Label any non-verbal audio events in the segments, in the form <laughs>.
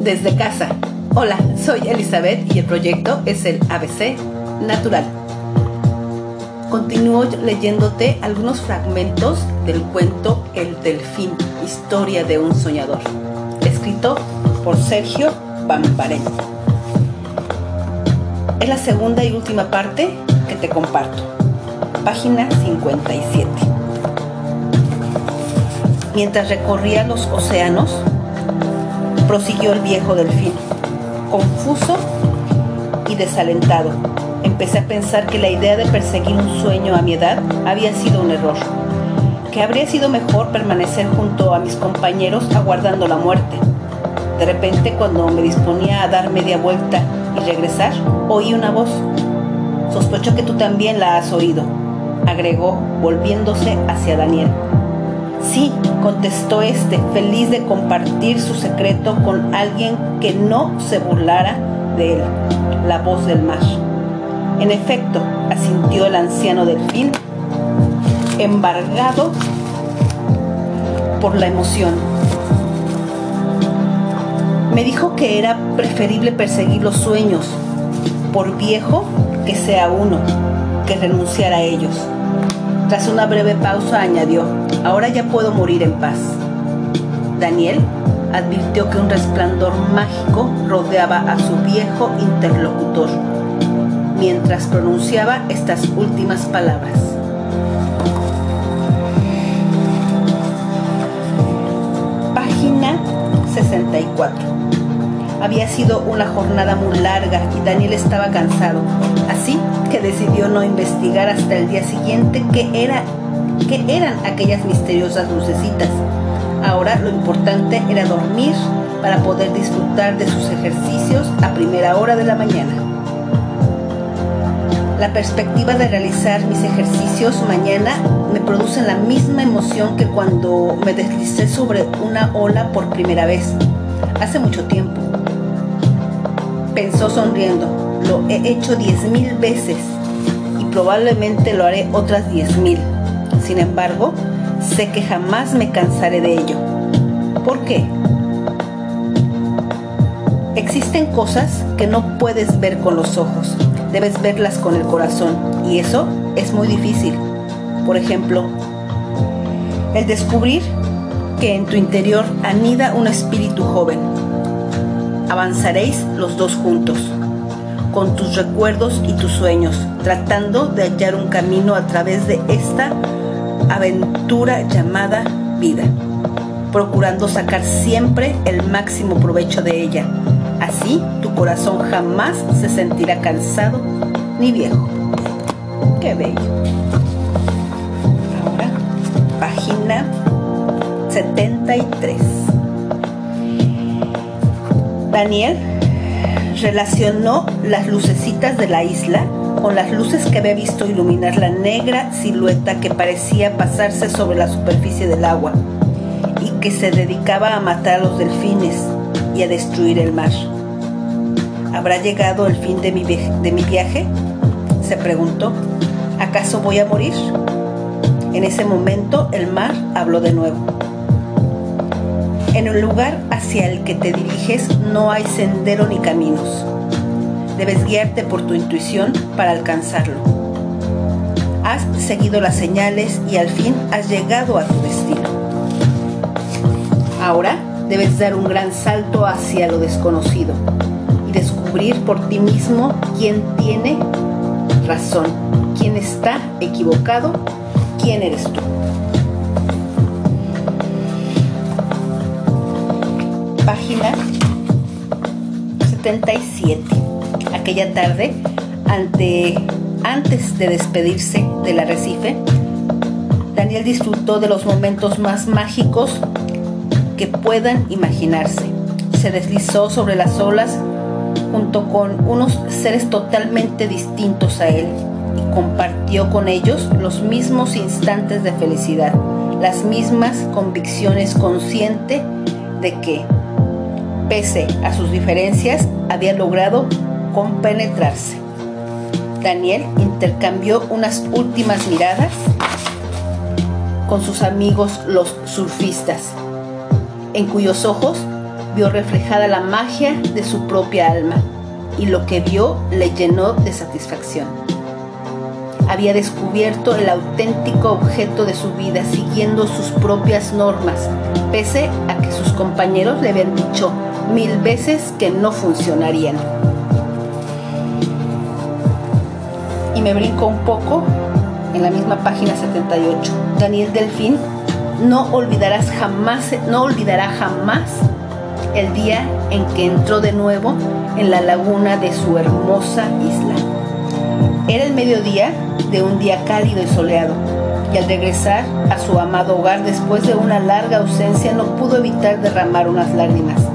desde casa. Hola, soy Elizabeth y el proyecto es el ABC Natural. Continúo leyéndote algunos fragmentos del cuento El Delfín, historia de un soñador, escrito por Sergio Bambarén. Es la segunda y última parte que te comparto. Página 57. Mientras recorría los océanos, prosiguió el viejo delfín, confuso y desalentado. Empecé a pensar que la idea de perseguir un sueño a mi edad había sido un error, que habría sido mejor permanecer junto a mis compañeros aguardando la muerte. De repente, cuando me disponía a dar media vuelta y regresar, oí una voz. Sospecho que tú también la has oído, agregó, volviéndose hacia Daniel. Sí, contestó este, feliz de compartir su secreto con alguien que no se burlara de él, la voz del mar. En efecto, asintió el anciano delfín, embargado por la emoción. Me dijo que era preferible perseguir los sueños, por viejo que sea uno, que renunciar a ellos. Tras una breve pausa añadió, ahora ya puedo morir en paz. Daniel advirtió que un resplandor mágico rodeaba a su viejo interlocutor mientras pronunciaba estas últimas palabras. Página 64. Había sido una jornada muy larga y Daniel estaba cansado, así que decidió no investigar hasta el día siguiente qué, era, qué eran aquellas misteriosas lucecitas. Ahora lo importante era dormir para poder disfrutar de sus ejercicios a primera hora de la mañana. La perspectiva de realizar mis ejercicios mañana me produce la misma emoción que cuando me deslicé sobre una ola por primera vez, hace mucho tiempo. Pensó sonriendo, lo he hecho diez mil veces y probablemente lo haré otras diez mil. Sin embargo, sé que jamás me cansaré de ello. ¿Por qué? Existen cosas que no puedes ver con los ojos debes verlas con el corazón y eso es muy difícil. Por ejemplo, el descubrir que en tu interior anida un espíritu joven. Avanzaréis los dos juntos, con tus recuerdos y tus sueños, tratando de hallar un camino a través de esta aventura llamada vida, procurando sacar siempre el máximo provecho de ella Así tu corazón jamás se sentirá cansado ni viejo. Qué bello. Ahora, página 73. Daniel relacionó las lucecitas de la isla con las luces que había visto iluminar la negra silueta que parecía pasarse sobre la superficie del agua y que se dedicaba a matar a los delfines y a destruir el mar. ¿Habrá llegado el fin de mi, de mi viaje? Se preguntó. ¿Acaso voy a morir? En ese momento el mar habló de nuevo. En el lugar hacia el que te diriges no hay sendero ni caminos. Debes guiarte por tu intuición para alcanzarlo. Has seguido las señales y al fin has llegado a tu destino. Ahora debes dar un gran salto hacia lo desconocido y descubrir por ti mismo quién tiene razón, quién está equivocado, quién eres tú. Página 77. Aquella tarde, ante, antes de despedirse del arrecife, Daniel disfrutó de los momentos más mágicos que puedan imaginarse. Se deslizó sobre las olas junto con unos seres totalmente distintos a él y compartió con ellos los mismos instantes de felicidad, las mismas convicciones consciente de que, pese a sus diferencias, había logrado compenetrarse. Daniel intercambió unas últimas miradas con sus amigos los surfistas, en cuyos ojos vio reflejada la magia de su propia alma y lo que vio le llenó de satisfacción. Había descubierto el auténtico objeto de su vida siguiendo sus propias normas, pese a que sus compañeros le habían dicho mil veces que no funcionarían. Y me brinco un poco en la misma página 78. Daniel Delfín no olvidarás jamás, no olvidará jamás el día en que entró de nuevo en la laguna de su hermosa isla. Era el mediodía de un día cálido y soleado, y al regresar a su amado hogar después de una larga ausencia no pudo evitar derramar unas lágrimas.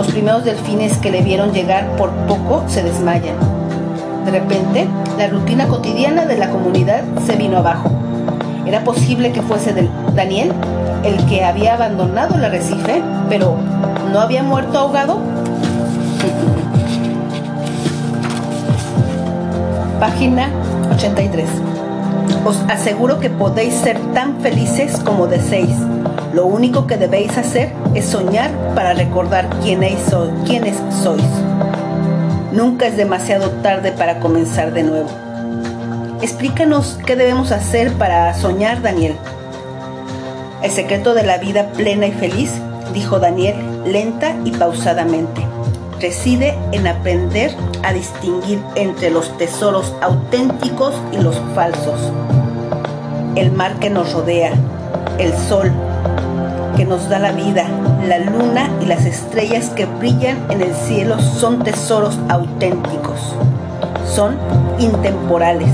Los primeros delfines que le vieron llegar por poco se desmayan. De repente, la rutina cotidiana de la comunidad se vino abajo. Era posible que fuese Daniel el que había abandonado el arrecife, pero ¿no había muerto ahogado? <laughs> Página 83. Os aseguro que podéis ser tan felices como deseéis. Lo único que debéis hacer es soñar para recordar quiénes sois. Nunca es demasiado tarde para comenzar de nuevo. Explícanos qué debemos hacer para soñar, Daniel. El secreto de la vida plena y feliz, dijo Daniel lenta y pausadamente, reside en aprender a distinguir entre los tesoros auténticos y los falsos. El mar que nos rodea, el sol que nos da la vida, la luna y las estrellas que brillan en el cielo son tesoros auténticos, son intemporales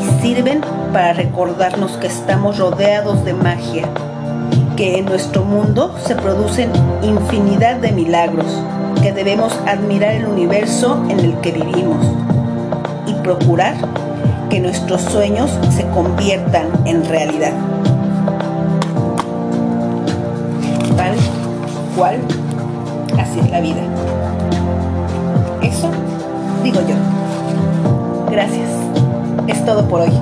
y sirven para recordarnos que estamos rodeados de magia, que en nuestro mundo se producen infinidad de milagros, que debemos admirar el universo en el que vivimos y procurar que nuestros sueños se conviertan en realidad. Cual, así es la vida. Eso digo yo. Gracias. Es todo por hoy.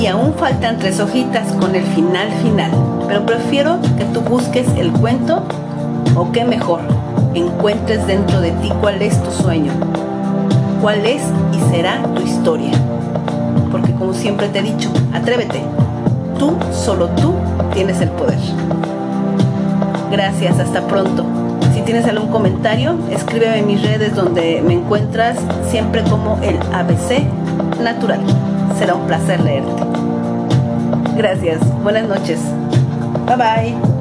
y aún faltan tres hojitas con el final final, pero prefiero que tú busques el cuento o que mejor, encuentres dentro de ti cuál es tu sueño, cuál es y será tu historia. Porque como siempre te he dicho, atrévete, tú, solo tú, tienes el poder. Gracias, hasta pronto. Si tienes algún comentario, escríbeme en mis redes donde me encuentras siempre como el ABC Natural. Será un placer leerte. Gracias. Buenas noches. Bye bye.